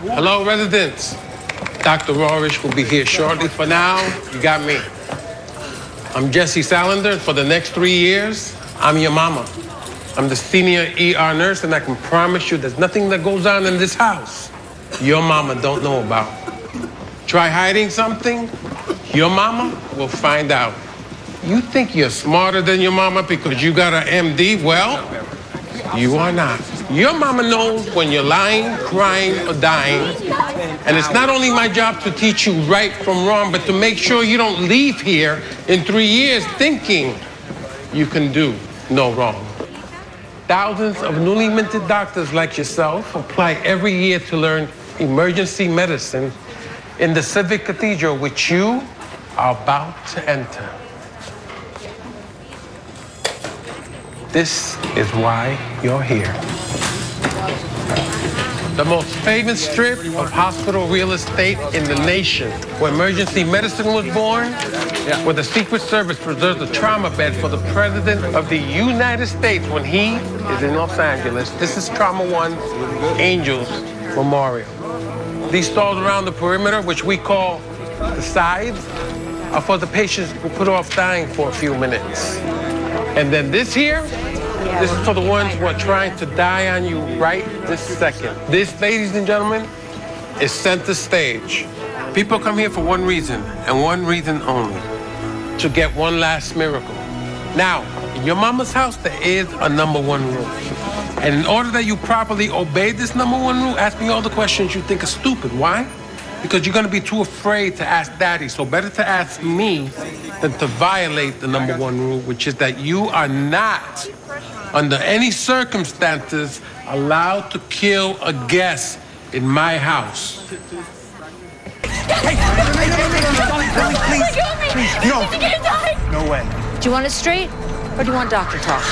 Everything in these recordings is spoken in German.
Hello, residents. Dr. Rorish will be here shortly. For now, you got me. I'm Jesse Salander. For the next three years, I'm your mama. I'm the senior ER nurse, and I can promise you there's nothing that goes on in this house your mama don't know about. Try hiding something, your mama will find out. You think you're smarter than your mama because you got an MD? Well, you are not. Your mama knows when you're lying, crying, or dying. And it's not only my job to teach you right from wrong, but to make sure you don't leave here in three years thinking you can do no wrong. Thousands of newly minted doctors like yourself apply every year to learn emergency medicine in the civic cathedral which you are about to enter. This is why you're here. The most famous strip of hospital real estate in the nation, where emergency medicine was born, where the Secret Service preserves a trauma bed for the President of the United States when he is in Los Angeles. This is Trauma One Angels Memorial. These stalls around the perimeter, which we call the sides, are for the patients who put off dying for a few minutes. And then this here, this is for the ones who are trying to die on you right this second. This, ladies and gentlemen, is center stage. People come here for one reason, and one reason only to get one last miracle. Now, in your mama's house, there is a number one rule. And in order that you properly obey this number one rule, ask me all the questions you think are stupid. Why? Because you're going to be too afraid to ask daddy. So better to ask me than to violate the number one rule, which is that you are not, under any circumstances, allowed to kill a guest in my house. Hey, No. No way. Do you want it straight or do you want doctor talk?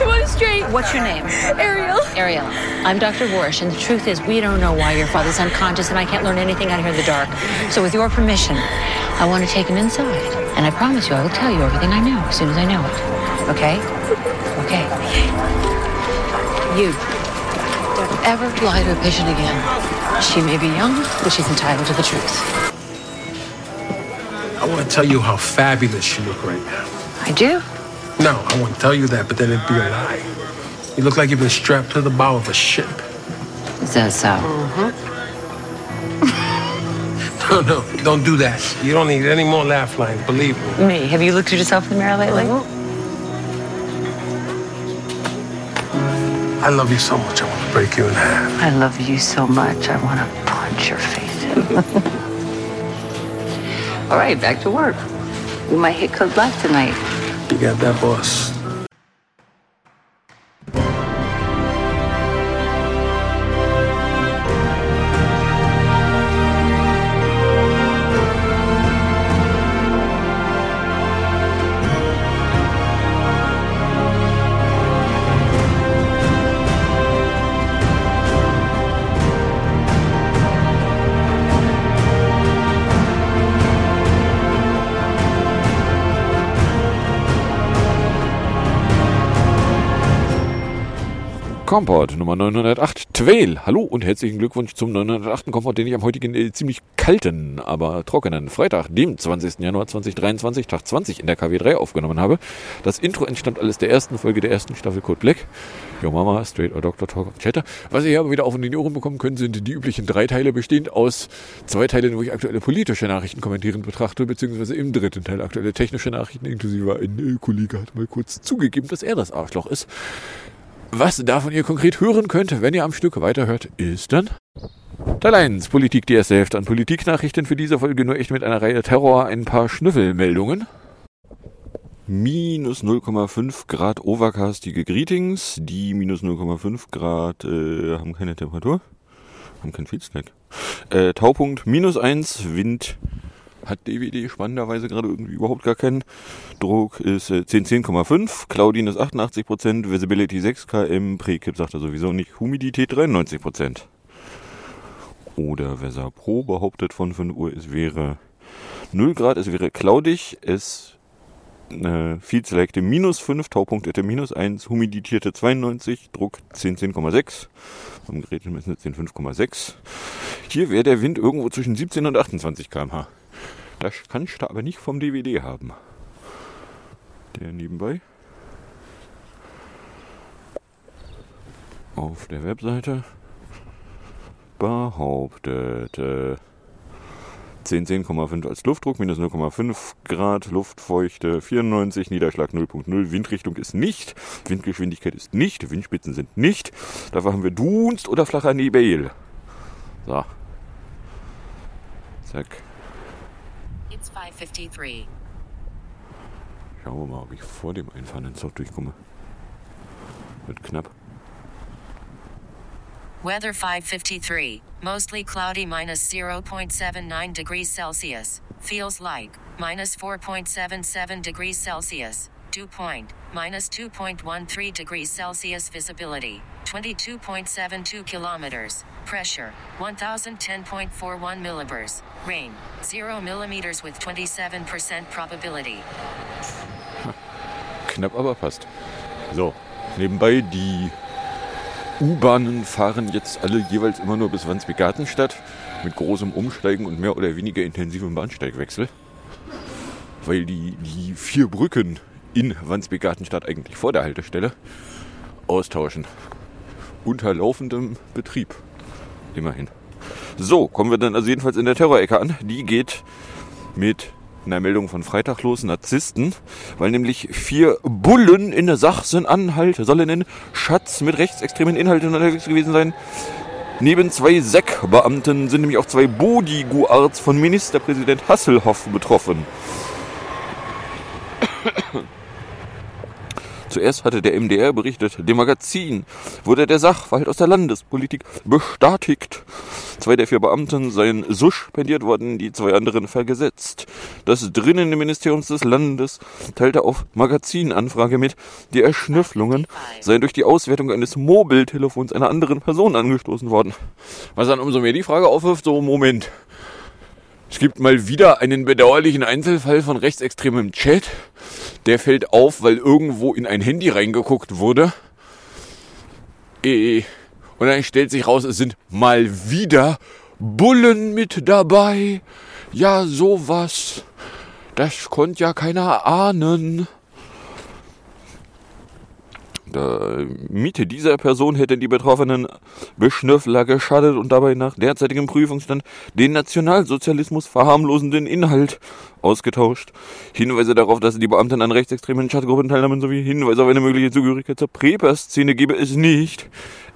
I want it straight. What's your name? Ariel. Ariel. I'm Dr. Warish, and the truth is, we don't know why your father's unconscious, and I can't learn anything out here in the dark. So, with your permission, I want to take him inside, and I promise you, I will tell you everything I know as soon as I know it. Okay? Okay. You don't ever lie to a patient again. She may be young, but she's entitled to the truth. I want to tell you how fabulous you look right now. I do. No, I won't tell you that, but then it'd be a lie. You look like you've been strapped to the bow of a ship. Is that so? Mhm. No, no, don't do that. You don't need any more laugh lines, believe me. Me. Have you looked at yourself in the mirror lately? I love you so much, I want to break you in half. I love you so much, I want to punch your face in. All right, back to work. We might hit code black tonight. You got that, boss. Komport Nummer 908 Twale. Hallo und herzlichen Glückwunsch zum 908. Komport, den ich am heutigen äh, ziemlich kalten, aber trockenen Freitag, dem 20. Januar 2023, Tag 20 in der KW3 aufgenommen habe. Das Intro entstammt alles der ersten Folge der ersten Staffel Code Black. Yo Mama, Straight or Doctor Talk Chatter. Was ihr hier aber wieder auf in die Ohren bekommen könnt, sind die üblichen drei Teile, bestehend aus zwei Teilen, wo ich aktuelle politische Nachrichten kommentieren betrachte, beziehungsweise im dritten Teil aktuelle technische Nachrichten, inklusive ein äh, Kollege hat mal kurz zugegeben, dass er das Arschloch ist. Was davon ihr konkret hören könnt, wenn ihr am Stück weiterhört, ist dann Teil 1, Politik die erste Hälfte an Politiknachrichten für diese Folge nur echt mit einer Reihe Terror, ein paar Schnüffelmeldungen. Minus 0,5 Grad overcastige Greetings. Die minus 0,5 Grad äh, haben keine Temperatur, haben keinen Feedstack. Äh, Taupunkt minus 1, Wind hat DWD spannenderweise gerade irgendwie überhaupt gar keinen. Druck ist äh, 1010,5, Claudine ist 88%, Visibility 6 km, Prekip sagt er sowieso nicht, Humidität 93%. Oder Weser Pro behauptet von 5 Uhr, es wäre 0 Grad, es wäre cloudig, es äh, Field Selecte minus 5, Taupunktete minus 1, Humiditäte 92, Druck 1010,6, am Gerät messen 10,5,6. Hier wäre der Wind irgendwo zwischen 17 und 28 km/h. Das kannst du aber nicht vom DVD haben. Der nebenbei. Auf der Webseite behauptet äh, 10, 10,5 als Luftdruck, minus 0,5 Grad, Luftfeuchte 94, Niederschlag 0,0, Windrichtung ist nicht, Windgeschwindigkeit ist nicht, Windspitzen sind nicht. Dafür haben wir Dunst oder flacher Nebel. So. Zack. It's 553. Schauen wir mal, ob ich vor dem Einfahren ins Zug durchkomme. Wird knapp. Weather 553. Mostly cloudy minus 0.79 degrees Celsius. Feels like minus 4.77 degrees Celsius. Dew point minus 2.13 degrees Celsius. Visibility 22.72 kilometers. Pressure 1010.41 millibars. Rain 0 millimeters with 27% probability. Knapp, aber passt. So, nebenbei die U-Bahnen fahren jetzt alle jeweils immer nur bis Wandsbek-Gartenstadt mit großem Umsteigen und mehr oder weniger intensivem Bahnsteigwechsel. Weil die, die vier Brücken in Wandsbek-Gartenstadt eigentlich vor der Haltestelle austauschen. Unter laufendem Betrieb. Immerhin. So, kommen wir dann also jedenfalls in der Terrorecke an. Die geht mit einer Meldung von Freitag los, Narzissten, weil nämlich vier Bullen in Sachsen-Anhalt sollen in Schatz mit rechtsextremen Inhalten unterwegs gewesen sein. Neben zwei SEC-Beamten sind nämlich auch zwei Bodyguards von Ministerpräsident Hasselhoff betroffen. Zuerst hatte der MDR berichtet, dem Magazin wurde der Sachverhalt aus der Landespolitik bestätigt. Zwei der vier Beamten seien suspendiert worden, die zwei anderen vergesetzt. Das drinnen Ministerium des Landes teilte auf Magazinanfrage mit, die Erschnüfflungen seien durch die Auswertung eines Mobiltelefons einer anderen Person angestoßen worden. Was dann umso mehr die Frage aufwirft, so Moment. Es gibt mal wieder einen bedauerlichen Einzelfall von rechtsextremem Chat. Der fällt auf, weil irgendwo in ein Handy reingeguckt wurde. Äh, Und dann stellt sich raus, es sind mal wieder Bullen mit dabei. Ja, sowas. Das konnte ja keiner ahnen. Der Miete dieser Person hätte die betroffenen Beschnüffler geschadet und dabei nach derzeitigem Prüfungsstand den Nationalsozialismus verharmlosenden Inhalt ausgetauscht. Hinweise darauf, dass die Beamten an rechtsextremen Chatgruppen teilnahmen, sowie Hinweise auf eine mögliche Zugehörigkeit zur Preper-Szene gebe es nicht.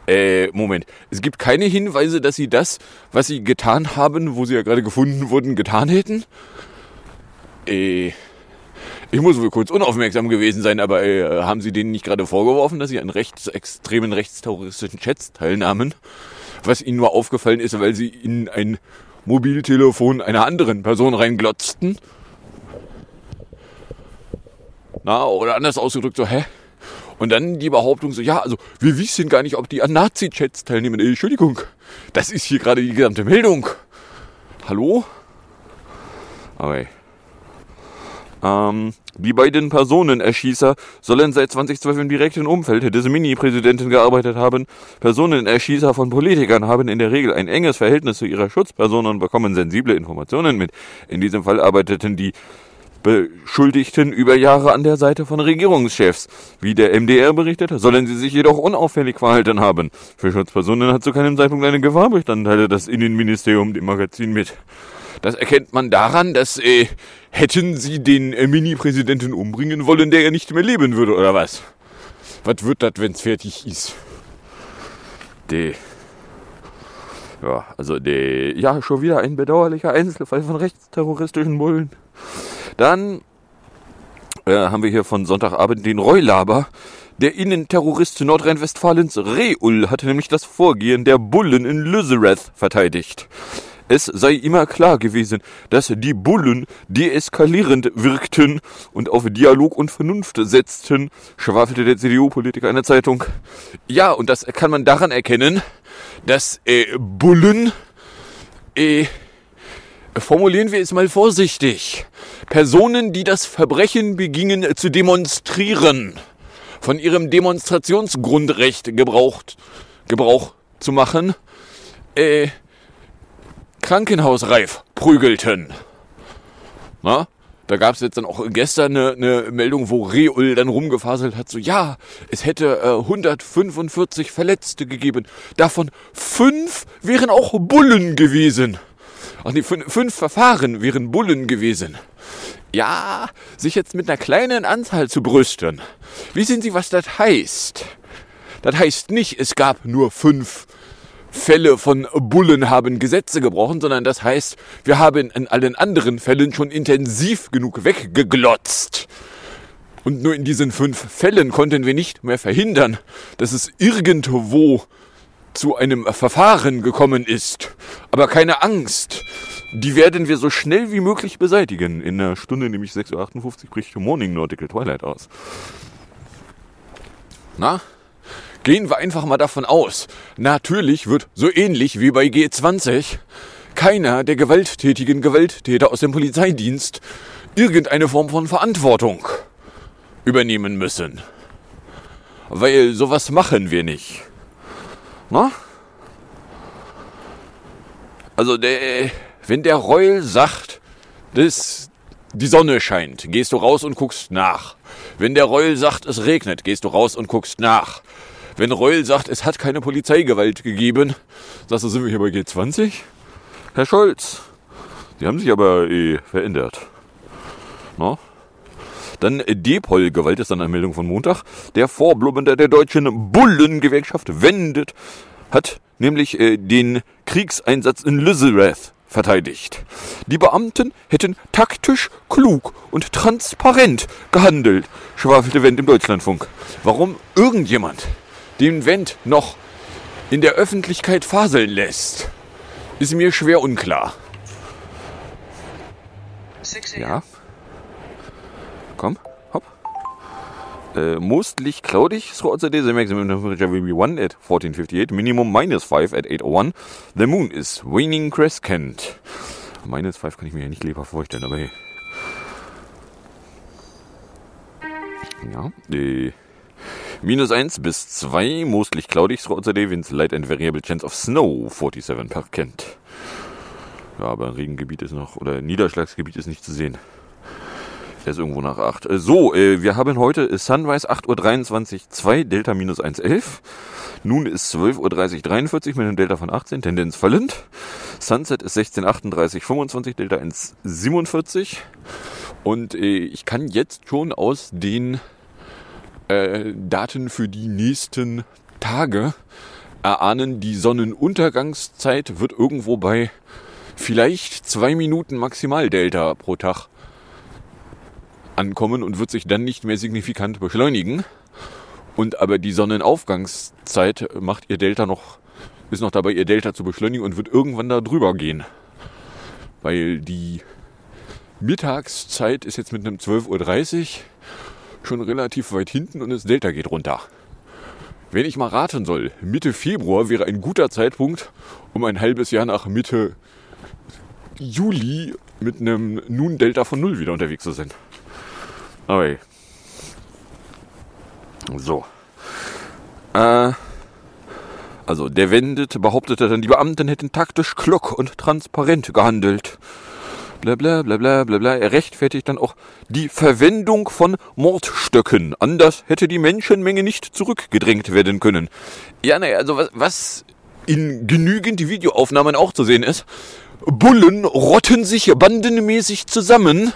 Äh, Moment. Es gibt keine Hinweise, dass sie das, was sie getan haben, wo sie ja gerade gefunden wurden, getan hätten? Äh... Ich muss wohl kurz unaufmerksam gewesen sein, aber äh, haben Sie denen nicht gerade vorgeworfen, dass sie an rechtsextremen, rechtsterroristischen Chats teilnahmen? Was Ihnen nur aufgefallen ist, weil Sie in ein Mobiltelefon einer anderen Person reinglotzten? Na, oder anders ausgedrückt so, hä? Und dann die Behauptung so, ja, also wir wissen gar nicht, ob die an Nazi-Chats teilnehmen. Äh, Entschuldigung, das ist hier gerade die gesamte Meldung. Hallo? Okay. Ähm, die beiden Personenerschießer sollen seit 2012 im direkten Umfeld des Mini-Präsidenten gearbeitet haben. Personenerschießer von Politikern haben in der Regel ein enges Verhältnis zu ihrer Schutzperson und bekommen sensible Informationen mit. In diesem Fall arbeiteten die Beschuldigten über Jahre an der Seite von Regierungschefs. Wie der MDR berichtet, sollen sie sich jedoch unauffällig verhalten haben. Für Schutzpersonen hat zu keinem Zeitpunkt eine Gefahr bestanden, teilte das Innenministerium dem Magazin mit. Das erkennt man daran, dass äh, hätten sie den äh, Mini-Präsidenten umbringen wollen, der ja nicht mehr leben würde, oder was? Was wird das, wenn's fertig ist? De. Ja, also de. Ja, schon wieder ein bedauerlicher Einzelfall von rechtsterroristischen Bullen. Dann äh, haben wir hier von Sonntagabend den Reulaber. Der Innenterrorist Nordrhein-Westfalens Reul hatte nämlich das Vorgehen der Bullen in Lüzerath verteidigt. Es sei immer klar gewesen, dass die Bullen deeskalierend wirkten und auf Dialog und Vernunft setzten, schwafelte der CDU-Politiker einer Zeitung. Ja, und das kann man daran erkennen, dass äh, Bullen, äh, formulieren wir es mal vorsichtig, Personen, die das Verbrechen begingen, zu demonstrieren, von ihrem Demonstrationsgrundrecht gebraucht, Gebrauch zu machen, äh, krankenhausreif prügelten. Na? Da gab es jetzt dann auch gestern eine, eine Meldung, wo Reul dann rumgefaselt hat, so ja, es hätte äh, 145 Verletzte gegeben. Davon fünf wären auch Bullen gewesen. Ach nee, fünf, Verfahren wären Bullen gewesen. Ja, sich jetzt mit einer kleinen Anzahl zu brüsten. Wissen Sie, was das heißt? Das heißt nicht, es gab nur fünf Fälle von Bullen haben Gesetze gebrochen, sondern das heißt, wir haben in allen anderen Fällen schon intensiv genug weggeglotzt. Und nur in diesen fünf Fällen konnten wir nicht mehr verhindern, dass es irgendwo zu einem Verfahren gekommen ist. Aber keine Angst, die werden wir so schnell wie möglich beseitigen. In einer Stunde, nämlich 6.58 Uhr, bricht Morning Nautical Twilight aus. Na? Gehen wir einfach mal davon aus. Natürlich wird so ähnlich wie bei G20 keiner der gewalttätigen Gewalttäter aus dem Polizeidienst irgendeine Form von Verantwortung übernehmen müssen. Weil sowas machen wir nicht. Na? Also der, wenn der Reul sagt, dass die Sonne scheint, gehst du raus und guckst nach. Wenn der Reul sagt, es regnet, gehst du raus und guckst nach. Wenn Reul sagt, es hat keine Polizeigewalt gegeben, sagst du, sind wir hier bei G20? Herr Scholz, die haben sich aber eh verändert. No? Dann Depol-Gewalt ist dann eine Meldung von Montag. Der Vorblubbender der deutschen Bullengewerkschaft wendet, hat nämlich äh, den Kriegseinsatz in Lüsselrath verteidigt. Die Beamten hätten taktisch, klug und transparent gehandelt, schwafelte Wendt im Deutschlandfunk. Warum irgendjemand den Wendt noch in der Öffentlichkeit faseln lässt, ist mir schwer unklar. Ja. Komm, hopp. Uh, mostly cloudy throughout the day. The maximum temperature will be 1 at 1458. Minimum minus 5 at 801. The moon is waning crescent. Minus 5 kann ich mir ja nicht lebhaft vorstellen, aber hey. Ja, äh, Minus 1 bis 2, mostly cloudy throughout the day, winds light and variable chance of snow, 47 per Kent. Ja, aber Regengebiet ist noch, oder Niederschlagsgebiet ist nicht zu sehen. Er ist irgendwo nach 8. So, äh, wir haben heute Sunrise 8.23 Uhr 2, Delta minus 1,11. Nun ist 12.30 Uhr 43 mit einem Delta von 18, Tendenz fallend. Sunset ist 16.38 25, Delta 1,47. Und äh, ich kann jetzt schon aus den äh, Daten für die nächsten Tage erahnen, die Sonnenuntergangszeit wird irgendwo bei vielleicht zwei Minuten Maximaldelta pro Tag ankommen und wird sich dann nicht mehr signifikant beschleunigen. Und aber die Sonnenaufgangszeit macht ihr Delta noch, ist noch dabei, ihr Delta zu beschleunigen und wird irgendwann da drüber gehen. Weil die Mittagszeit ist jetzt mit einem 12.30 Uhr schon relativ weit hinten und das Delta geht runter. Wenn ich mal raten soll, Mitte Februar wäre ein guter Zeitpunkt, um ein halbes Jahr nach Mitte Juli mit einem nun Delta von null wieder unterwegs zu sein. Okay. So. Äh, also der Wendet behauptete dann, die Beamten hätten taktisch klug und transparent gehandelt bla bla bla bla bla bla. Er rechtfertigt dann auch die Verwendung von Mordstöcken. Anders hätte die Menschenmenge nicht zurückgedrängt werden können. Ja, naja, also was, was in genügend Videoaufnahmen auch zu sehen ist, Bullen rotten sich bandenmäßig zusammen,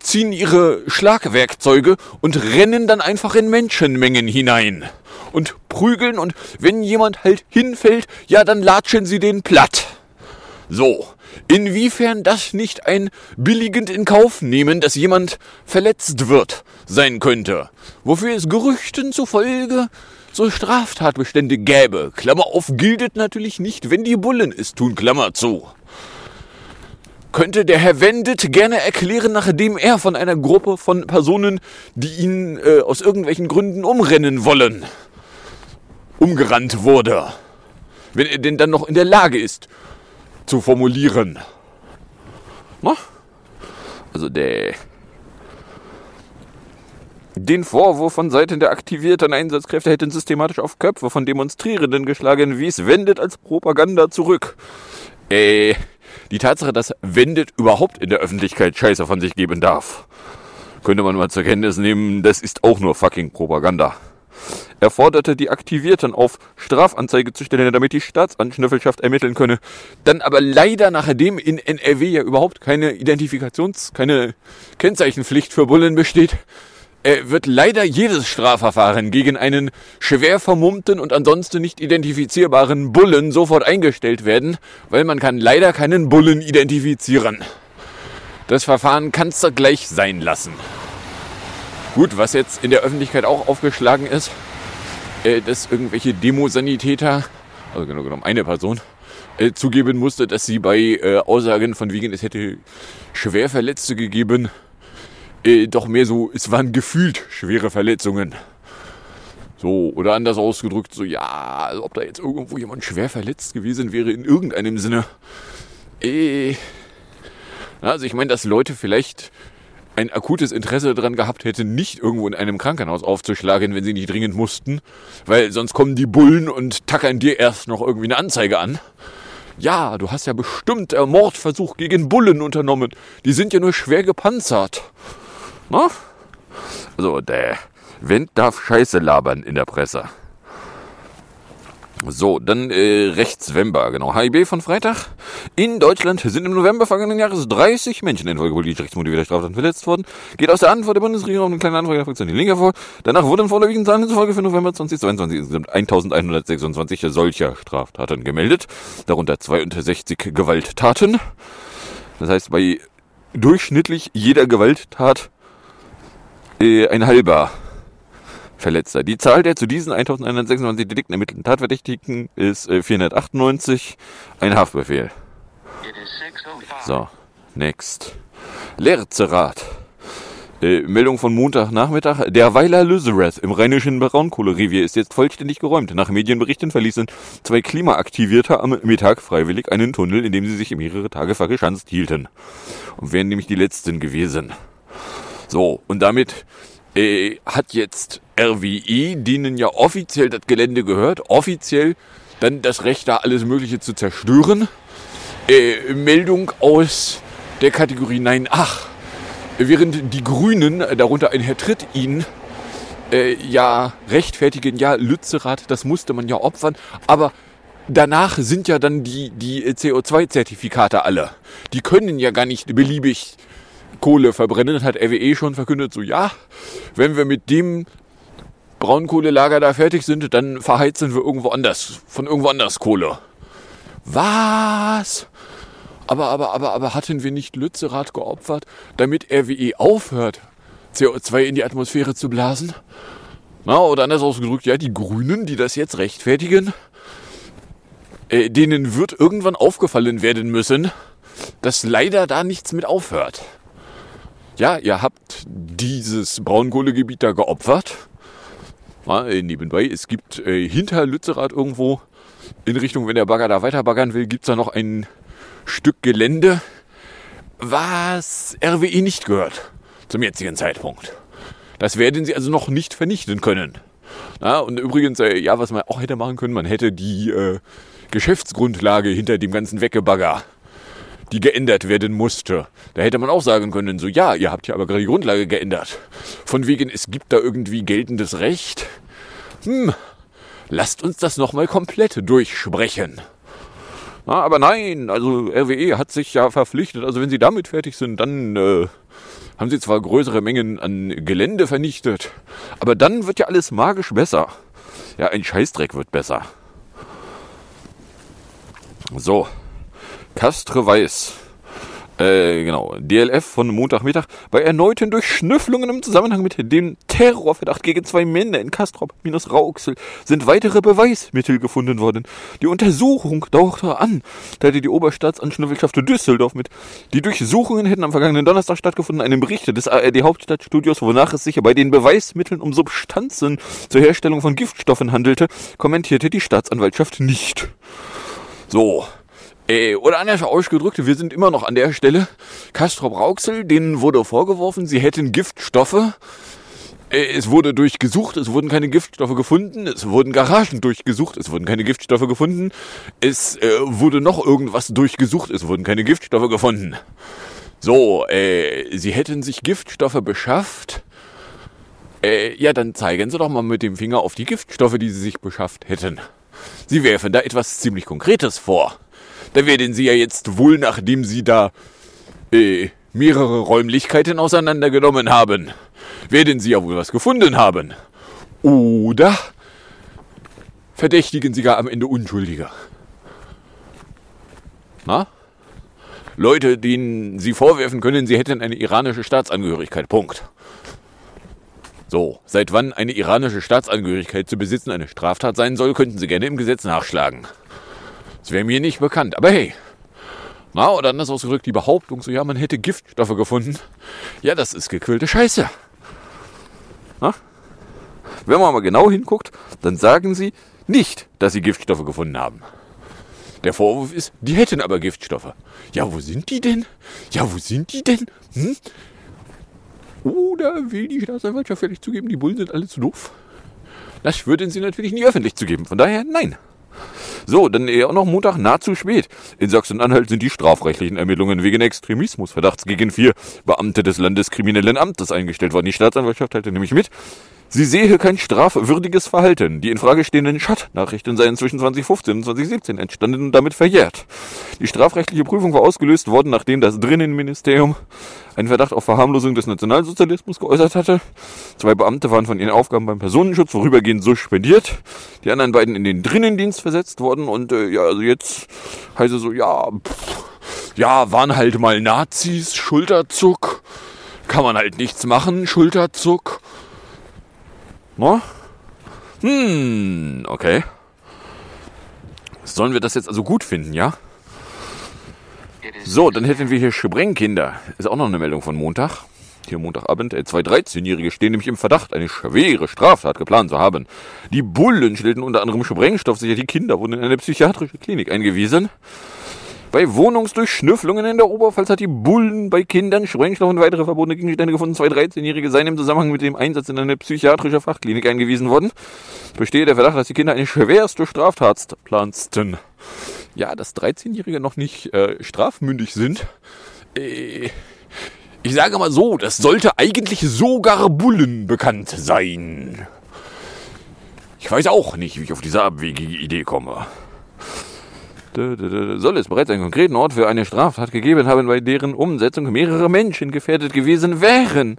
ziehen ihre Schlagwerkzeuge und rennen dann einfach in Menschenmengen hinein und prügeln und wenn jemand halt hinfällt, ja, dann latschen sie den platt. So, inwiefern das nicht ein billigend in Kauf nehmen, dass jemand verletzt wird, sein könnte, wofür es Gerüchten zufolge so Straftatbestände gäbe. Klammer auf gilt natürlich nicht, wenn die Bullen es tun, Klammer zu. Könnte der Herr Wendet gerne erklären, nachdem er von einer Gruppe von Personen, die ihn äh, aus irgendwelchen Gründen umrennen wollen, umgerannt wurde. Wenn er denn dann noch in der Lage ist, zu formulieren. Na? Also der. Den Vorwurf von Seiten der aktivierten Einsatzkräfte hätten systematisch auf Köpfe von Demonstrierenden geschlagen, wies wendet als Propaganda zurück. Äh, die Tatsache, dass Wendet überhaupt in der Öffentlichkeit Scheiße von sich geben darf, könnte man mal zur Kenntnis nehmen, das ist auch nur fucking Propaganda. Er forderte die Aktivierten auf, Strafanzeige zu stellen, damit die Staatsanschnüffelschaft ermitteln könne. Dann aber leider, nachdem in NRW ja überhaupt keine Identifikations-, keine Kennzeichenpflicht für Bullen besteht, wird leider jedes Strafverfahren gegen einen schwer vermummten und ansonsten nicht identifizierbaren Bullen sofort eingestellt werden, weil man kann leider keinen Bullen identifizieren. Das Verfahren kannst du gleich sein lassen. Gut, was jetzt in der Öffentlichkeit auch aufgeschlagen ist, äh, dass irgendwelche Demosanitäter, also genau genommen eine Person, äh, zugeben musste, dass sie bei äh, Aussagen von wegen, es hätte Schwerverletzte gegeben, äh, doch mehr so, es waren gefühlt schwere Verletzungen. So, oder anders ausgedrückt, so, ja, also ob da jetzt irgendwo jemand schwer verletzt gewesen wäre in irgendeinem Sinne. Äh, also ich meine, dass Leute vielleicht ein akutes Interesse daran gehabt hätten, nicht irgendwo in einem Krankenhaus aufzuschlagen, wenn sie nicht dringend mussten, weil sonst kommen die Bullen und tackern dir erst noch irgendwie eine Anzeige an. Ja, du hast ja bestimmt einen Mordversuch gegen Bullen unternommen. Die sind ja nur schwer gepanzert. Na? Also, der Wendt darf Scheiße labern in der Presse. So, dann äh, rechts Wember, genau. HIB von Freitag. In Deutschland sind im November vergangenen Jahres 30 Menschen infolge politisch rechtsmotivierter Straftaten verletzt worden. Geht aus der Antwort der Bundesregierung auf eine kleine Anfrage der Fraktion Die Linke vor. Danach wurden vorläufigen Zahlen zufolge für November 2022 insgesamt 1126 solcher Straftaten gemeldet. Darunter 62 Gewalttaten. Das heißt, bei durchschnittlich jeder Gewalttat äh, ein halber Verletzter. Die Zahl der zu diesen 1126 Delikten ermittelten Tatverdächtigen ist äh, 498. Ein Haftbefehl. So, next. Lerzerath. Äh, Meldung von Montagnachmittag. Der Weiler Lüzerath im rheinischen Braunkohlerevier ist jetzt vollständig geräumt. Nach Medienberichten verließen zwei Klimaaktivierte am Mittag freiwillig einen Tunnel, in dem sie sich mehrere Tage vergeschanzt hielten. Und wären nämlich die letzten gewesen. So, und damit äh, hat jetzt RWE, denen ja offiziell das Gelände gehört, offiziell dann das Recht, da alles Mögliche zu zerstören. Äh, Meldung aus der Kategorie Nein, ach. Während die Grünen, darunter ein Herr Tritt, ihn äh, ja rechtfertigen, ja, Lützerath, das musste man ja opfern, aber danach sind ja dann die, die CO2-Zertifikate alle. Die können ja gar nicht beliebig Kohle verbrennen, hat RWE schon verkündet, so ja, wenn wir mit dem Braunkohlelager da fertig sind, dann verheizen wir irgendwo anders, von irgendwo anders Kohle. Was? Aber, aber, aber, aber hatten wir nicht Lützerath geopfert, damit RWE aufhört, CO2 in die Atmosphäre zu blasen? Na, oder anders ausgedrückt, ja, die Grünen, die das jetzt rechtfertigen, äh, denen wird irgendwann aufgefallen werden müssen, dass leider da nichts mit aufhört. Ja, ihr habt dieses Braunkohlegebiet da geopfert. Ja, äh, nebenbei, es gibt äh, hinter Lützerath irgendwo in Richtung, wenn der Bagger da weiter baggern will, gibt's da noch ein Stück Gelände, was RWE nicht gehört zum jetzigen Zeitpunkt. Das werden sie also noch nicht vernichten können. Ja, und übrigens, äh, ja, was man auch hätte machen können, man hätte die äh, Geschäftsgrundlage hinter dem ganzen Weggebagger die geändert werden musste. Da hätte man auch sagen können, so ja, ihr habt ja aber gerade die Grundlage geändert. Von wegen, es gibt da irgendwie geltendes Recht. Hm, lasst uns das nochmal komplett durchsprechen. Na, aber nein, also RWE hat sich ja verpflichtet, also wenn sie damit fertig sind, dann äh, haben sie zwar größere Mengen an Gelände vernichtet, aber dann wird ja alles magisch besser. Ja, ein Scheißdreck wird besser. So, Castre Weiß. Äh, genau. DLF von Montagmittag. Bei erneuten Durchschnüfflungen im Zusammenhang mit dem Terrorverdacht gegen zwei Männer in Kastrop-Rauxel sind weitere Beweismittel gefunden worden. Die Untersuchung dauerte an, teilte die Oberstaatsanschnüffelschaft Düsseldorf mit. Die Durchsuchungen hätten am vergangenen Donnerstag stattgefunden. Einem Bericht des ARD Hauptstadtstudios, wonach es sich bei den Beweismitteln um Substanzen zur Herstellung von Giftstoffen handelte, kommentierte die Staatsanwaltschaft nicht. So, äh, oder anders ausgedrückt, wir sind immer noch an der Stelle. Castrop Rauxel, denen wurde vorgeworfen, sie hätten Giftstoffe Äh, es wurde durchgesucht, es wurden keine Giftstoffe gefunden, es wurden Garagen durchgesucht, es wurden keine Giftstoffe gefunden, es äh, wurde noch irgendwas durchgesucht, es wurden keine Giftstoffe gefunden. So, äh, Sie hätten sich Giftstoffe beschafft. Äh, ja, dann zeigen Sie doch mal mit dem Finger auf die Giftstoffe, die Sie sich beschafft hätten. Sie werfen da etwas ziemlich Konkretes vor. Da werden Sie ja jetzt wohl, nachdem Sie da äh, mehrere Räumlichkeiten auseinandergenommen haben, werden Sie ja wohl was gefunden haben. Oder verdächtigen Sie gar am Ende Unschuldige. Na? Leute, denen Sie vorwerfen können, sie hätten eine iranische Staatsangehörigkeit. Punkt. So, seit wann eine iranische Staatsangehörigkeit zu besitzen eine Straftat sein soll, könnten Sie gerne im Gesetz nachschlagen. Das wäre mir nicht bekannt. Aber hey, na, oder anders ausgedrückt, die Behauptung, so ja, man hätte Giftstoffe gefunden. Ja, das ist gequillte Scheiße. Na? Wenn man mal genau hinguckt, dann sagen sie nicht, dass sie Giftstoffe gefunden haben. Der Vorwurf ist, die hätten aber Giftstoffe. Ja, wo sind die denn? Ja, wo sind die denn? Hm? Oder will die Staatsanwaltschaft vielleicht zugeben, die Bullen sind alle zu doof? Das würden sie natürlich nie öffentlich zugeben. Von daher, nein. So, dann eher noch Montag nahezu spät. In Sachsen-Anhalt sind die strafrechtlichen Ermittlungen wegen Extremismusverdachts gegen vier Beamte des Landeskriminellen Amtes eingestellt worden. Die Staatsanwaltschaft teilte nämlich mit, Sie sehe kein strafwürdiges Verhalten. Die in Frage stehenden Chat-Nachrichten seien zwischen 2015 und 2017 entstanden und damit verjährt. Die strafrechtliche Prüfung war ausgelöst worden, nachdem das Drinnenministerium einen Verdacht auf Verharmlosung des Nationalsozialismus geäußert hatte. Zwei Beamte waren von ihren Aufgaben beim Personenschutz vorübergehend suspendiert. Die anderen beiden in den Drinnendienst versetzt worden und äh, ja, also jetzt heißt es so, ja, pff, ja, waren halt mal Nazis, Schulterzuck, kann man halt nichts machen, Schulterzuck. No? Hm, okay. Sollen wir das jetzt also gut finden, ja? So, dann hätten wir hier Sprengkinder. Ist auch noch eine Meldung von Montag. Hier Montagabend. Zwei 13-Jährige stehen nämlich im Verdacht, eine schwere Straftat geplant zu haben. Die Bullen stellten unter anderem Sprengstoff sicher. Die Kinder wurden in eine psychiatrische Klinik eingewiesen. Bei Wohnungsdurchschnüfflungen in der Oberpfalz hat die Bullen bei Kindern Sprengstoff und weitere verbotene Gegenstände gefunden. Zwei 13-Jährige seien im Zusammenhang mit dem Einsatz in eine psychiatrische Fachklinik eingewiesen worden. Bestehe der Verdacht, dass die Kinder eine schwerste Straftat plansten. Ja, dass 13-Jährige noch nicht äh, strafmündig sind. Äh, ich sage mal so, das sollte eigentlich sogar Bullen bekannt sein. Ich weiß auch nicht, wie ich auf diese abwegige Idee komme soll es bereits einen konkreten Ort für eine Straftat gegeben haben, bei deren Umsetzung mehrere Menschen gefährdet gewesen wären.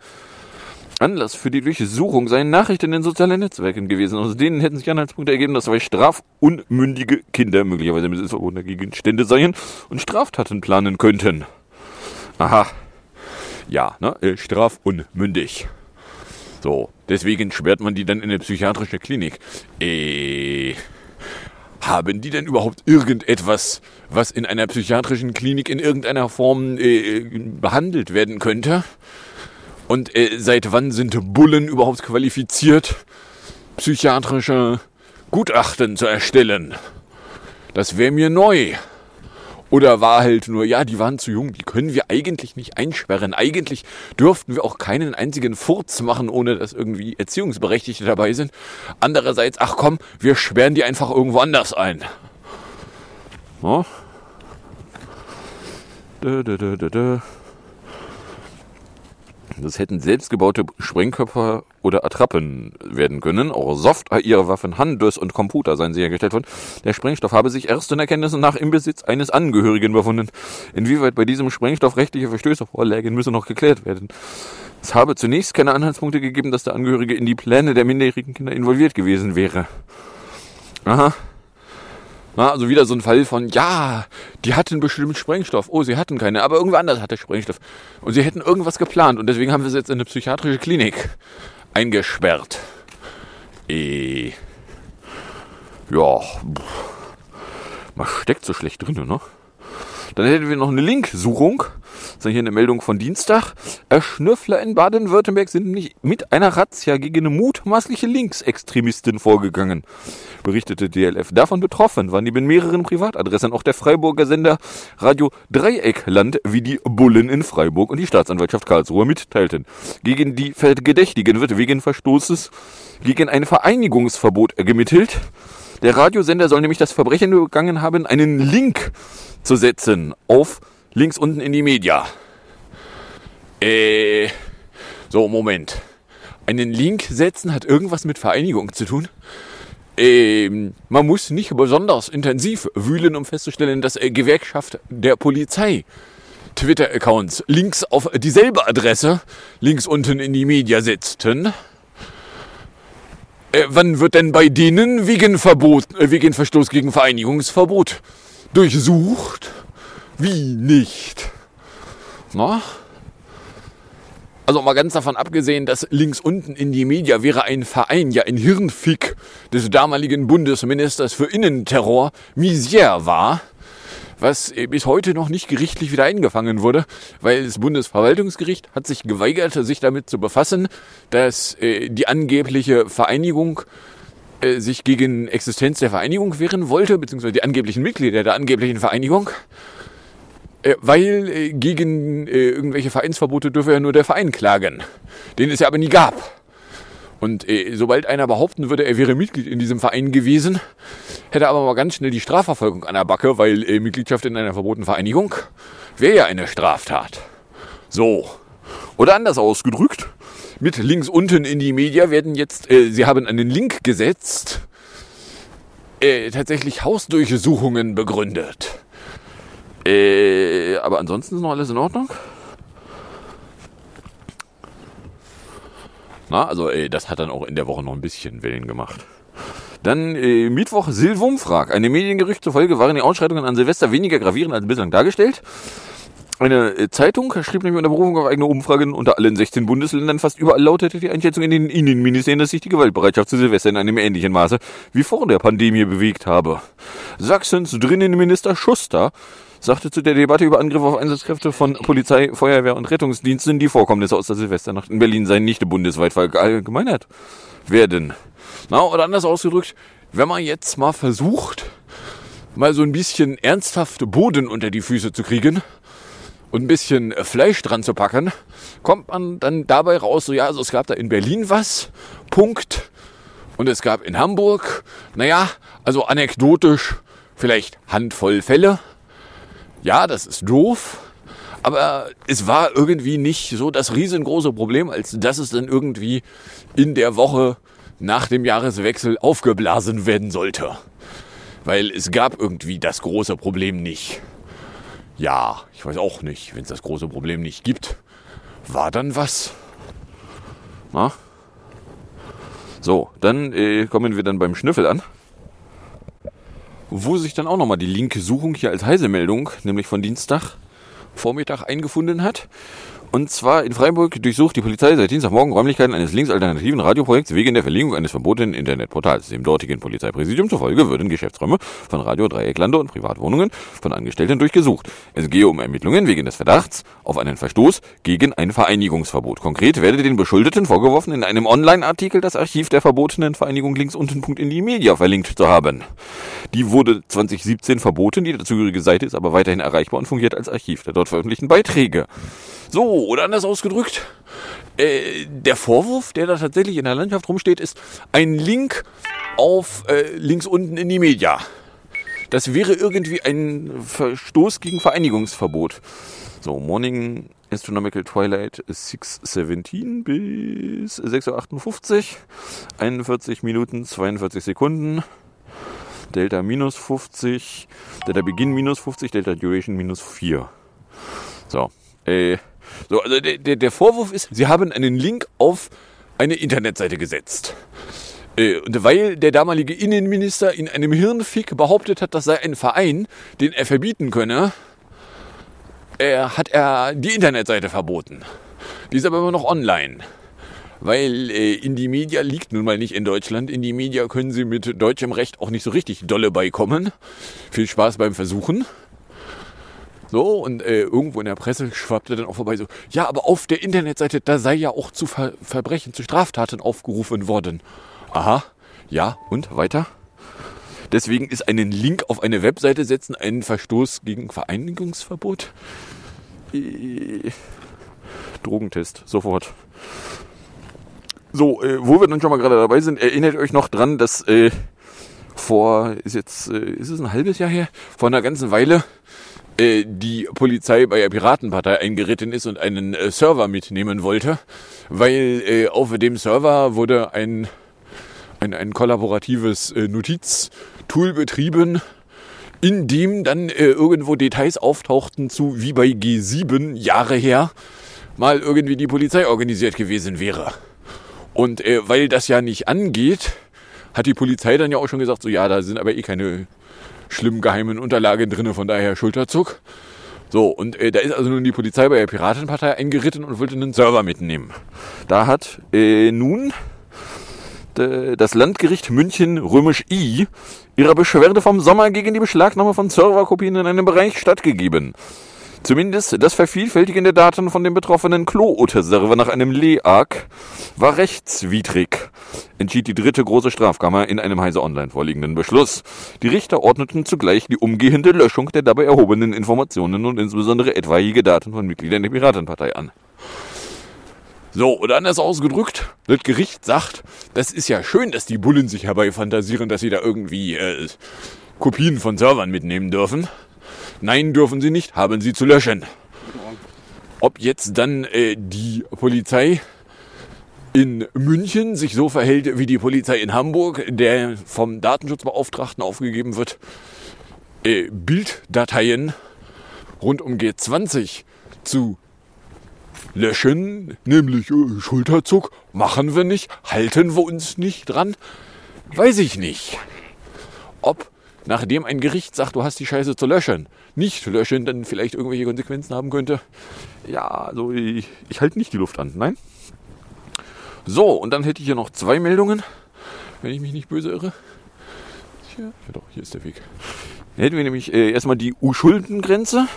Anlass für die Durchsuchung seien Nachrichten in den sozialen Netzwerken gewesen. Aus denen hätten sich Anhaltspunkte ergeben, dass zwei strafunmündige Kinder möglicherweise mit verbotener Gegenstände seien und Straftaten planen könnten. Aha. Ja, ne? Äh, strafunmündig. So, deswegen sperrt man die dann in eine psychiatrische Klinik. Äh. Haben die denn überhaupt irgendetwas, was in einer psychiatrischen Klinik in irgendeiner Form äh, behandelt werden könnte? Und äh, seit wann sind Bullen überhaupt qualifiziert, psychiatrische Gutachten zu erstellen? Das wäre mir neu. Oder war halt nur, ja, die waren zu jung, die können wir eigentlich nicht einsperren. Eigentlich dürften wir auch keinen einzigen Furz machen, ohne dass irgendwie Erziehungsberechtigte dabei sind. Andererseits, ach komm, wir sperren die einfach irgendwo anders ein. Da, da, da, da. Das hätten selbstgebaute Sprengkörper oder Attrappen werden können. Auch Soft-AI-Waffen, Handys und Computer seien sie hergestellt worden. Der Sprengstoff habe sich erst in Erkenntnissen nach im Besitz eines Angehörigen befunden. Inwieweit bei diesem Sprengstoff rechtliche Verstöße vorlägen, müsse noch geklärt werden. Es habe zunächst keine Anhaltspunkte gegeben, dass der Angehörige in die Pläne der minderjährigen Kinder involviert gewesen wäre. Aha. Na, also wieder so ein Fall von, ja, die hatten bestimmt Sprengstoff. Oh, sie hatten keine, aber irgendwer anders hatte Sprengstoff. Und sie hätten irgendwas geplant und deswegen haben wir sie jetzt in eine psychiatrische Klinik eingesperrt. Eh. Ja. Man steckt so schlecht drin, ne? Dann hätten wir noch eine Linksuchung. Das ist hier eine Meldung von Dienstag. Schnüffler in Baden-Württemberg sind nämlich mit einer Razzia gegen eine mutmaßliche Linksextremistin vorgegangen, berichtete DLF. Davon betroffen waren neben mehreren Privatadressen auch der Freiburger Sender Radio Dreieckland wie die Bullen in Freiburg und die Staatsanwaltschaft Karlsruhe mitteilten. Gegen die Verdächtigen wird wegen Verstoßes gegen ein Vereinigungsverbot ermittelt. Der Radiosender soll nämlich das Verbrechen begangen haben, einen Link zu setzen auf links unten in die Media. Äh, so, Moment. Einen Link setzen hat irgendwas mit Vereinigung zu tun? Ähm, man muss nicht besonders intensiv wühlen, um festzustellen, dass äh, Gewerkschaft der Polizei Twitter-Accounts Links auf dieselbe Adresse links unten in die Media setzten. Äh, wann wird denn bei denen wegen Verbot, äh, wegen Verstoß gegen Vereinigungsverbot durchsucht? Wie nicht? Na? Also mal ganz davon abgesehen, dass links unten in die Media wäre ein Verein, ja ein Hirnfick des damaligen Bundesministers für Innenterror, Misier war, was bis heute noch nicht gerichtlich wieder eingefangen wurde, weil das Bundesverwaltungsgericht hat sich geweigert, sich damit zu befassen, dass äh, die angebliche Vereinigung äh, sich gegen Existenz der Vereinigung wehren wollte, beziehungsweise die angeblichen Mitglieder der angeblichen Vereinigung. Äh, weil äh, gegen äh, irgendwelche Vereinsverbote dürfe ja nur der Verein klagen, den es ja aber nie gab. Und äh, sobald einer behaupten würde, er wäre Mitglied in diesem Verein gewesen, hätte er aber mal ganz schnell die Strafverfolgung an der Backe, weil äh, Mitgliedschaft in einer verbotenen Vereinigung wäre ja eine Straftat. So. Oder anders ausgedrückt, mit links unten in die Media werden jetzt, äh, sie haben einen Link gesetzt, äh, tatsächlich Hausdurchsuchungen begründet. Äh, aber ansonsten ist noch alles in Ordnung. Na, also ey, das hat dann auch in der Woche noch ein bisschen Wellen gemacht. Dann äh, Mittwoch Silvumfrag. Eine Mediengerücht zufolge waren die Ausschreitungen an Silvester weniger gravierend als bislang dargestellt. Eine äh, Zeitung schrieb nämlich unter Berufung auf eigene Umfragen unter allen 16 Bundesländern fast überall lautete die Einschätzung in den Innenministerien, dass sich die Gewaltbereitschaft zu Silvester in einem ähnlichen Maße wie vor der Pandemie bewegt habe. Sachsens Drinnenminister Schuster sagte zu der Debatte über Angriffe auf Einsatzkräfte von Polizei, Feuerwehr und Rettungsdiensten, die Vorkommnisse aus der Silvesternacht in Berlin seien nicht bundesweit verallgemeinert werden. Na, oder anders ausgedrückt, wenn man jetzt mal versucht, mal so ein bisschen ernsthaft Boden unter die Füße zu kriegen und ein bisschen Fleisch dran zu packen, kommt man dann dabei raus, so ja, also es gab da in Berlin was, Punkt. Und es gab in Hamburg, naja, also anekdotisch vielleicht Handvoll Fälle. Ja, das ist doof. Aber es war irgendwie nicht so das riesengroße Problem, als dass es dann irgendwie in der Woche nach dem Jahreswechsel aufgeblasen werden sollte. Weil es gab irgendwie das große Problem nicht. Ja, ich weiß auch nicht, wenn es das große Problem nicht gibt, war dann was? Na? So, dann äh, kommen wir dann beim Schnüffel an wo sich dann auch nochmal die linke Suchung hier als Heisemeldung, nämlich von Dienstag Vormittag eingefunden hat. Und zwar in Freiburg durchsucht die Polizei seit Dienstagmorgen Räumlichkeiten eines linksalternativen Radioprojekts wegen der Verlegung eines verbotenen Internetportals. Dem dortigen Polizeipräsidium zufolge würden Geschäftsräume von Radio Dreiecklande und Privatwohnungen von Angestellten durchgesucht. Es gehe um Ermittlungen wegen des Verdachts auf einen Verstoß gegen ein Vereinigungsverbot. Konkret werde den Beschuldigten vorgeworfen, in einem Online-Artikel das Archiv der verbotenen Vereinigung links unten in die Media verlinkt zu haben. Die wurde 2017 verboten, die dazugehörige Seite ist aber weiterhin erreichbar und fungiert als Archiv der dort veröffentlichten Beiträge. So, oder anders ausgedrückt, äh, der Vorwurf, der da tatsächlich in der Landschaft rumsteht, ist ein Link auf äh, links unten in die Media. Das wäre irgendwie ein Verstoß gegen Vereinigungsverbot. So, Morning Astronomical Twilight 617 bis 6.58 Uhr. 41 Minuten, 42 Sekunden. Delta minus 50, Delta Beginn minus 50, Delta Duration minus 4. So, äh, so, also der, der, Vorwurf ist, sie haben einen Link auf eine Internetseite gesetzt. Äh, und weil der damalige Innenminister in einem Hirnfick behauptet hat, das sei ein Verein, den er verbieten könne, äh, hat er die Internetseite verboten. Die ist aber immer noch online. Weil äh, Indie Media liegt nun mal nicht in Deutschland. Indie Media können sie mit deutschem Recht auch nicht so richtig dolle beikommen. Viel Spaß beim Versuchen. So, und äh, irgendwo in der Presse schwappte dann auch vorbei so, ja, aber auf der Internetseite, da sei ja auch zu Ver Verbrechen, zu Straftaten aufgerufen worden. Aha, ja, und weiter? Deswegen ist einen Link auf eine Webseite setzen ein Verstoß gegen Vereinigungsverbot. Äh, Drogentest, sofort. So, äh, wo wir dann schon mal gerade dabei sind, erinnert euch noch dran, dass äh, vor, ist jetzt, äh, ist es ein halbes Jahr her, vor einer ganzen Weile äh, die Polizei bei der Piratenpartei eingeritten ist und einen äh, Server mitnehmen wollte, weil äh, auf dem Server wurde ein, ein, ein kollaboratives Notiztool betrieben, in dem dann äh, irgendwo Details auftauchten zu, wie bei G7 Jahre her, mal irgendwie die Polizei organisiert gewesen wäre. Und äh, weil das ja nicht angeht, hat die Polizei dann ja auch schon gesagt, so ja, da sind aber eh keine schlimmen geheimen Unterlagen drin, von daher Schulterzuck. So, und äh, da ist also nun die Polizei bei der Piratenpartei eingeritten und wollte einen Server mitnehmen. Da hat äh, nun das Landgericht München römisch I ihrer Beschwerde vom Sommer gegen die Beschlagnahme von Serverkopien in einem Bereich stattgegeben. Zumindest das Vervielfältigen der Daten von dem betroffenen Klo-Server nach einem LEAG war rechtswidrig, entschied die dritte große Strafkammer in einem Heise Online vorliegenden Beschluss. Die Richter ordneten zugleich die umgehende Löschung der dabei erhobenen Informationen und insbesondere etwaige Daten von Mitgliedern der Piratenpartei an. So, oder anders ausgedrückt, das Gericht sagt, das ist ja schön, dass die Bullen sich herbeifantasieren, dass sie da irgendwie äh, Kopien von Servern mitnehmen dürfen. Nein, dürfen sie nicht, haben sie zu löschen. Ob jetzt dann äh, die Polizei in München sich so verhält wie die Polizei in Hamburg, der vom Datenschutzbeauftragten aufgegeben wird, äh, Bilddateien rund um G20 zu löschen, nämlich äh, Schulterzuck, machen wir nicht, halten wir uns nicht dran, weiß ich nicht. Ob nachdem ein Gericht sagt, du hast die Scheiße zu löschen, nicht löschen, dann vielleicht irgendwelche Konsequenzen haben könnte. Ja, also ich, ich halte nicht die Luft an. Nein. So, und dann hätte ich hier noch zwei Meldungen, wenn ich mich nicht böse irre. Tja, ja doch, hier ist der Weg. Dann hätten wir nämlich äh, erstmal die U-Schuldengrenze,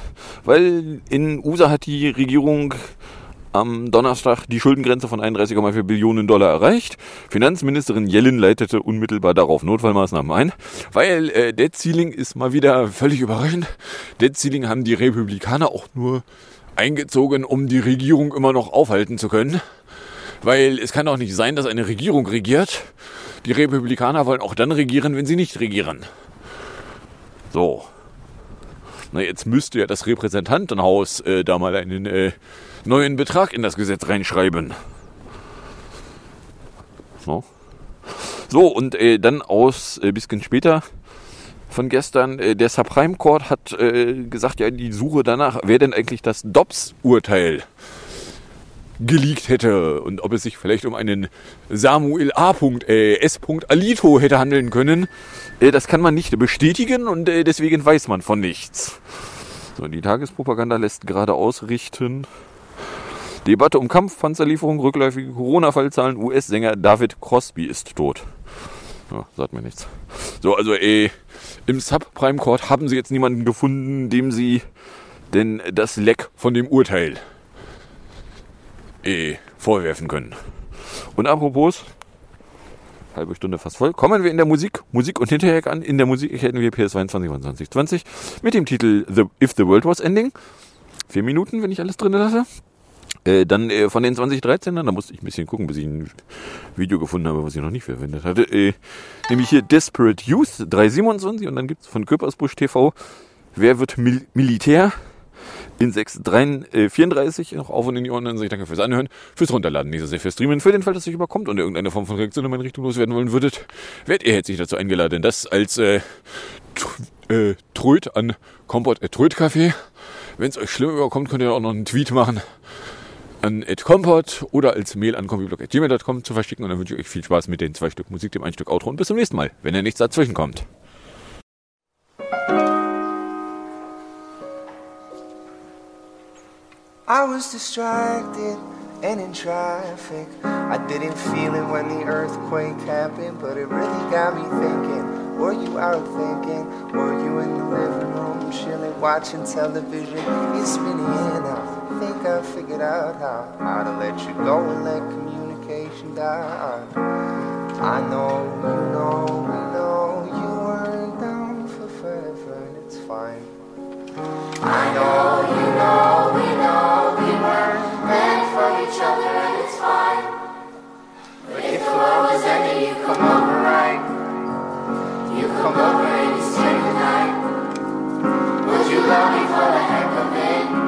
weil in USA hat die Regierung am Donnerstag die Schuldengrenze von 31,4 Billionen Dollar erreicht. Finanzministerin Yellen leitete unmittelbar darauf Notfallmaßnahmen ein, weil äh, Debt Ceiling ist mal wieder völlig überraschend. Debt Ceiling haben die Republikaner auch nur eingezogen, um die Regierung immer noch aufhalten zu können. Weil es kann doch nicht sein, dass eine Regierung regiert. Die Republikaner wollen auch dann regieren, wenn sie nicht regieren. So. Na, jetzt müsste ja das Repräsentantenhaus äh, da mal einen äh, neuen Betrag in das Gesetz reinschreiben. So, so und äh, dann aus äh, bisschen später von gestern, äh, der Supreme Court hat äh, gesagt, ja, die Suche danach, wer denn eigentlich das Dobbs-Urteil geleakt hätte und ob es sich vielleicht um einen Samuel A. Äh, S. Alito hätte handeln können. Äh, das kann man nicht bestätigen und deswegen weiß man von nichts. So, die Tagespropaganda lässt gerade ausrichten. Debatte um Kampfpanzerlieferung, rückläufige Corona-Fallzahlen, US-Sänger David Crosby ist tot. Ja, sagt mir nichts. So, also äh, im Subprime Court haben sie jetzt niemanden gefunden, dem sie denn das Leck von dem Urteil äh, vorwerfen können. Und apropos, halbe Stunde fast voll, kommen wir in der Musik, Musik und Hinterher an. In der Musik hätten wir PS22 von 2020 mit dem Titel the, If the World Was Ending. Vier Minuten, wenn ich alles drin lasse. Äh, dann äh, von den 2013ern, da musste ich ein bisschen gucken, bis ich ein Video gefunden habe, was ich noch nicht verwendet hatte. Äh, nämlich hier Desperate Youth 327 und dann gibt es von Köpersbusch TV Wer wird Mil Militär? in 634 noch auf und in die Ohren. Dann sage ich danke fürs Anhören, fürs Runterladen, nicht so sehr fürs Streamen. Für den Fall, dass euch überkommt und irgendeine Form von Reaktion in meine Richtung loswerden wollen würdet, werdet ihr herzlich dazu eingeladen, das als äh, äh, Tröd an Kompott äh, Tröd Café. Wenn es euch schlimm überkommt, könnt ihr auch noch einen Tweet machen an @comport oder als Mail an compiblog.gmail.com zu verschicken. Und dann wünsche ich euch viel Spaß mit den zwei Stück Musik, dem ein Stück Outro und bis zum nächsten Mal, wenn ihr nichts dazwischen kommt. I was distracted and in traffic. I didn't feel it when the earthquake happened, but it really got me thinking. Were you out thinking? Were you in the living room chilling, watching television? It's been here now. think I figured out how, how to let you go and let communication die. I know, you know, we know you weren't down for forever and it's fine. I know, you know, we know we weren't meant for each other and it's fine. But if the world was ending, you come over right. You come over and you stay the night. Would you love me for the heck of it?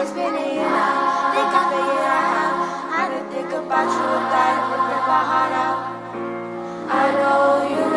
it's been a year now. Think I figured out how. I didn't think about you without it, ripping my heart out. I know you.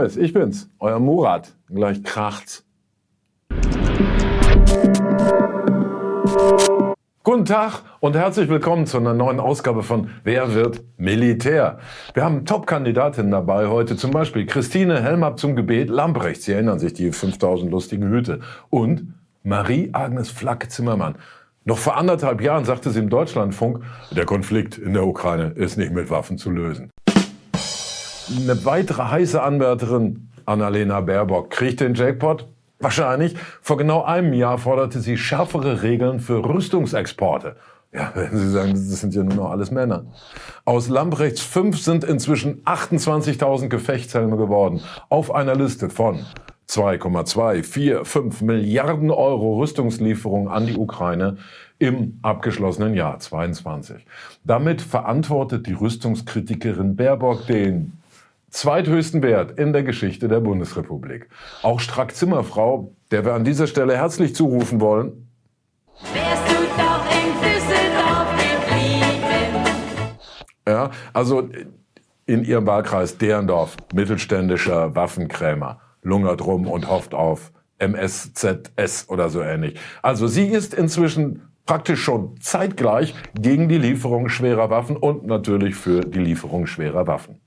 Neues, ich bin's, euer Murat. Gleich kracht's. Guten Tag und herzlich willkommen zu einer neuen Ausgabe von Wer wird Militär? Wir haben Top-Kandidatinnen dabei heute, zum Beispiel Christine Helmab zum Gebet Lamprecht. Sie erinnern sich, die 5000 lustigen Hüte. Und Marie-Agnes Flack-Zimmermann. Noch vor anderthalb Jahren sagte sie im Deutschlandfunk, der Konflikt in der Ukraine ist nicht mit Waffen zu lösen. Eine weitere heiße Anwärterin, Annalena Baerbock, kriegt den Jackpot Wahrscheinlich. Vor genau einem Jahr forderte sie schärfere Regeln für Rüstungsexporte. Ja, wenn Sie sagen, das sind ja nur noch alles Männer. Aus Lamprechts 5 sind inzwischen 28.000 Gefechtshelme geworden. Auf einer Liste von 2,245 Milliarden Euro Rüstungslieferungen an die Ukraine im abgeschlossenen Jahr 22. Damit verantwortet die Rüstungskritikerin Baerbock den zweithöchsten Wert in der Geschichte der Bundesrepublik. Auch Strack Zimmerfrau, der wir an dieser Stelle herzlich zurufen wollen. Ja, also in ihrem Wahlkreis Derendorf, mittelständischer Waffenkrämer, lungert rum und hofft auf MSZS oder so ähnlich. Also sie ist inzwischen praktisch schon zeitgleich gegen die Lieferung schwerer Waffen und natürlich für die Lieferung schwerer Waffen.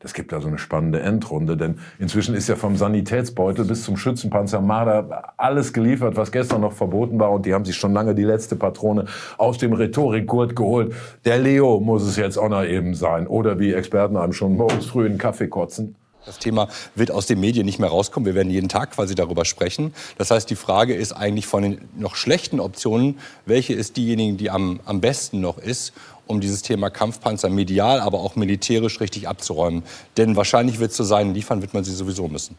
Das gibt da so eine spannende Endrunde, denn inzwischen ist ja vom Sanitätsbeutel bis zum Schützenpanzer Marder alles geliefert, was gestern noch verboten war und die haben sich schon lange die letzte Patrone aus dem Rhetorikgurt geholt. Der Leo muss es jetzt auch noch eben sein oder wie Experten einem schon morgens früh einen Kaffee kotzen. Das Thema wird aus den Medien nicht mehr rauskommen. Wir werden jeden Tag quasi darüber sprechen. Das heißt, die Frage ist eigentlich von den noch schlechten Optionen, welche ist diejenige, die am, am besten noch ist, um dieses Thema Kampfpanzer medial, aber auch militärisch richtig abzuräumen. Denn wahrscheinlich wird es so sein, liefern wird man sie sowieso müssen.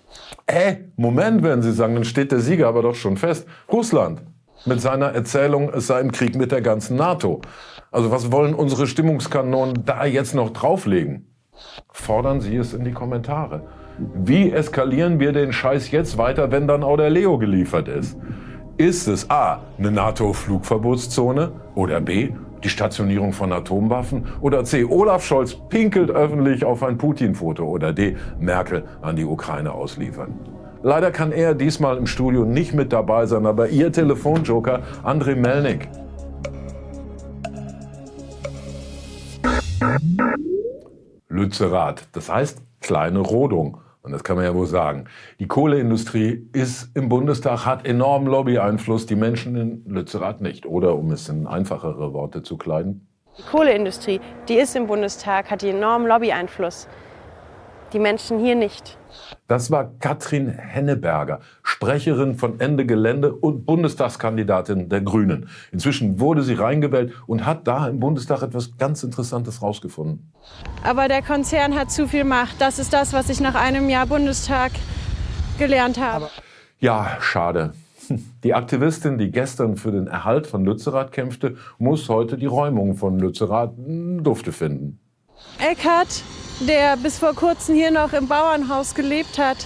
Äh, Moment, werden Sie sagen, dann steht der Sieger aber doch schon fest. Russland mit seiner Erzählung, es sei im Krieg mit der ganzen NATO. Also was wollen unsere Stimmungskanonen da jetzt noch drauflegen? Fordern Sie es in die Kommentare. Wie eskalieren wir den Scheiß jetzt weiter, wenn dann auch der Leo geliefert ist? Ist es A, eine NATO-Flugverbotszone oder B, die Stationierung von Atomwaffen oder C, Olaf Scholz pinkelt öffentlich auf ein Putin-Foto oder D, Merkel an die Ukraine ausliefern? Leider kann er diesmal im Studio nicht mit dabei sein, aber Ihr Telefonjoker André Melnik Lützerath. Das heißt kleine Rodung. Und das kann man ja wohl sagen. Die Kohleindustrie ist im Bundestag, hat enormen Lobbyeinfluss, die Menschen in Lützerath nicht. Oder um es in einfachere Worte zu kleiden. Die Kohleindustrie, die ist im Bundestag, hat enormen Lobbyeinfluss die Menschen hier nicht. Das war Katrin Henneberger, Sprecherin von Ende Gelände und Bundestagskandidatin der Grünen. Inzwischen wurde sie reingewählt und hat da im Bundestag etwas ganz Interessantes rausgefunden. Aber der Konzern hat zu viel Macht. Das ist das, was ich nach einem Jahr Bundestag gelernt habe. Ja, schade. Die Aktivistin, die gestern für den Erhalt von Lützerath kämpfte, muss heute die Räumung von Lützerath Dufte finden. Eckhardt der bis vor kurzem hier noch im Bauernhaus gelebt hat.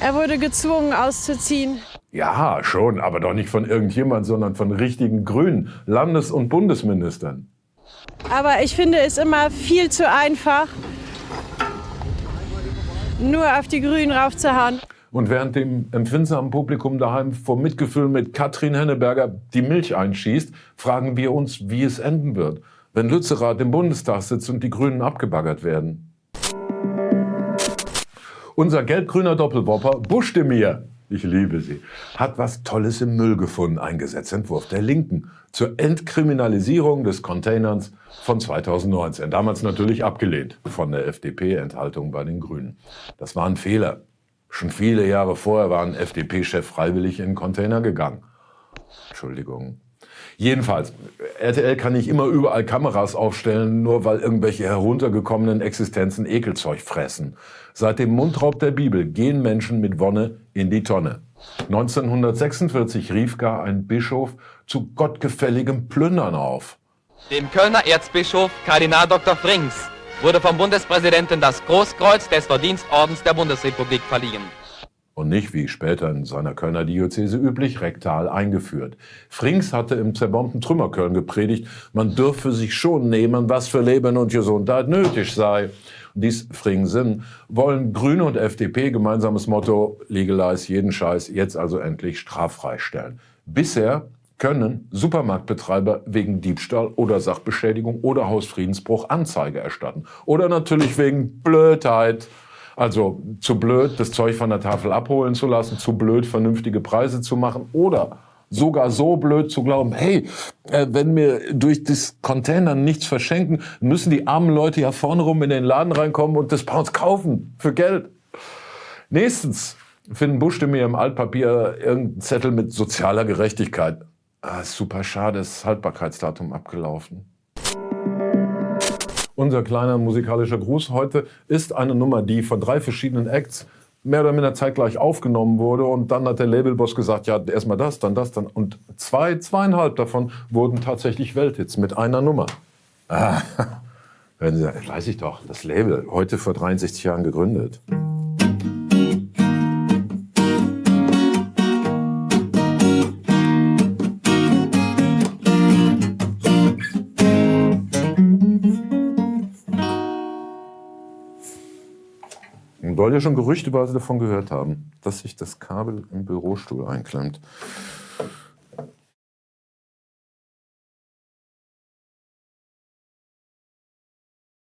Er wurde gezwungen auszuziehen. Ja, schon, aber doch nicht von irgendjemand, sondern von richtigen Grünen, Landes- und Bundesministern. Aber ich finde es immer viel zu einfach, nur auf die Grünen raufzuhauen. Und während dem empfindsamen Publikum daheim vor Mitgefühl mit Katrin Henneberger die Milch einschießt, fragen wir uns, wie es enden wird wenn Lützerath im Bundestag sitzt und die Grünen abgebaggert werden. Unser gelb-grüner Doppelwopper Buschdemir, ich liebe sie, hat was Tolles im Müll gefunden, ein Gesetzentwurf der Linken zur Entkriminalisierung des Containerns von 2019. Damals natürlich abgelehnt von der FDP-Enthaltung bei den Grünen. Das war ein Fehler. Schon viele Jahre vorher war ein FDP-Chef freiwillig in den Container gegangen. Entschuldigung, Jedenfalls, RTL kann nicht immer überall Kameras aufstellen, nur weil irgendwelche heruntergekommenen Existenzen Ekelzeug fressen. Seit dem Mundraub der Bibel gehen Menschen mit Wonne in die Tonne. 1946 rief gar ein Bischof zu gottgefälligem Plündern auf. Dem Kölner Erzbischof Kardinal Dr. Frings wurde vom Bundespräsidenten das Großkreuz des Verdienstordens der Bundesrepublik verliehen. Und nicht, wie später in seiner Kölner Diözese üblich, rektal eingeführt. Frings hatte im zerbombten Trümmerköln gepredigt, man dürfe sich schon nehmen, was für Leben und Gesundheit nötig sei. Dies Fringsen wollen Grüne und FDP gemeinsames Motto, legalize jeden Scheiß, jetzt also endlich straffrei stellen. Bisher können Supermarktbetreiber wegen Diebstahl oder Sachbeschädigung oder Hausfriedensbruch Anzeige erstatten. Oder natürlich wegen Blödheit. Also zu blöd, das Zeug von der Tafel abholen zu lassen, zu blöd, vernünftige Preise zu machen oder sogar so blöd zu glauben, hey, äh, wenn wir durch das Container nichts verschenken, müssen die armen Leute ja vorne rum in den Laden reinkommen und das bei uns kaufen für Geld. Nächstens finden Buschte mir im Altpapier irgendeinen Zettel mit sozialer Gerechtigkeit. Ah, super schade, das Haltbarkeitsdatum abgelaufen. Unser kleiner musikalischer Gruß heute ist eine Nummer, die von drei verschiedenen Acts mehr oder minder zeitgleich aufgenommen wurde und dann hat der Labelboss gesagt, ja, erstmal das, dann das, dann und zwei, zweieinhalb davon wurden tatsächlich Welthits mit einer Nummer. Ah, wenn Sie, weiß ich doch, das Label, heute vor 63 Jahren gegründet. Soll ja schon gerüchteweise davon gehört haben, dass sich das Kabel im Bürostuhl einklemmt.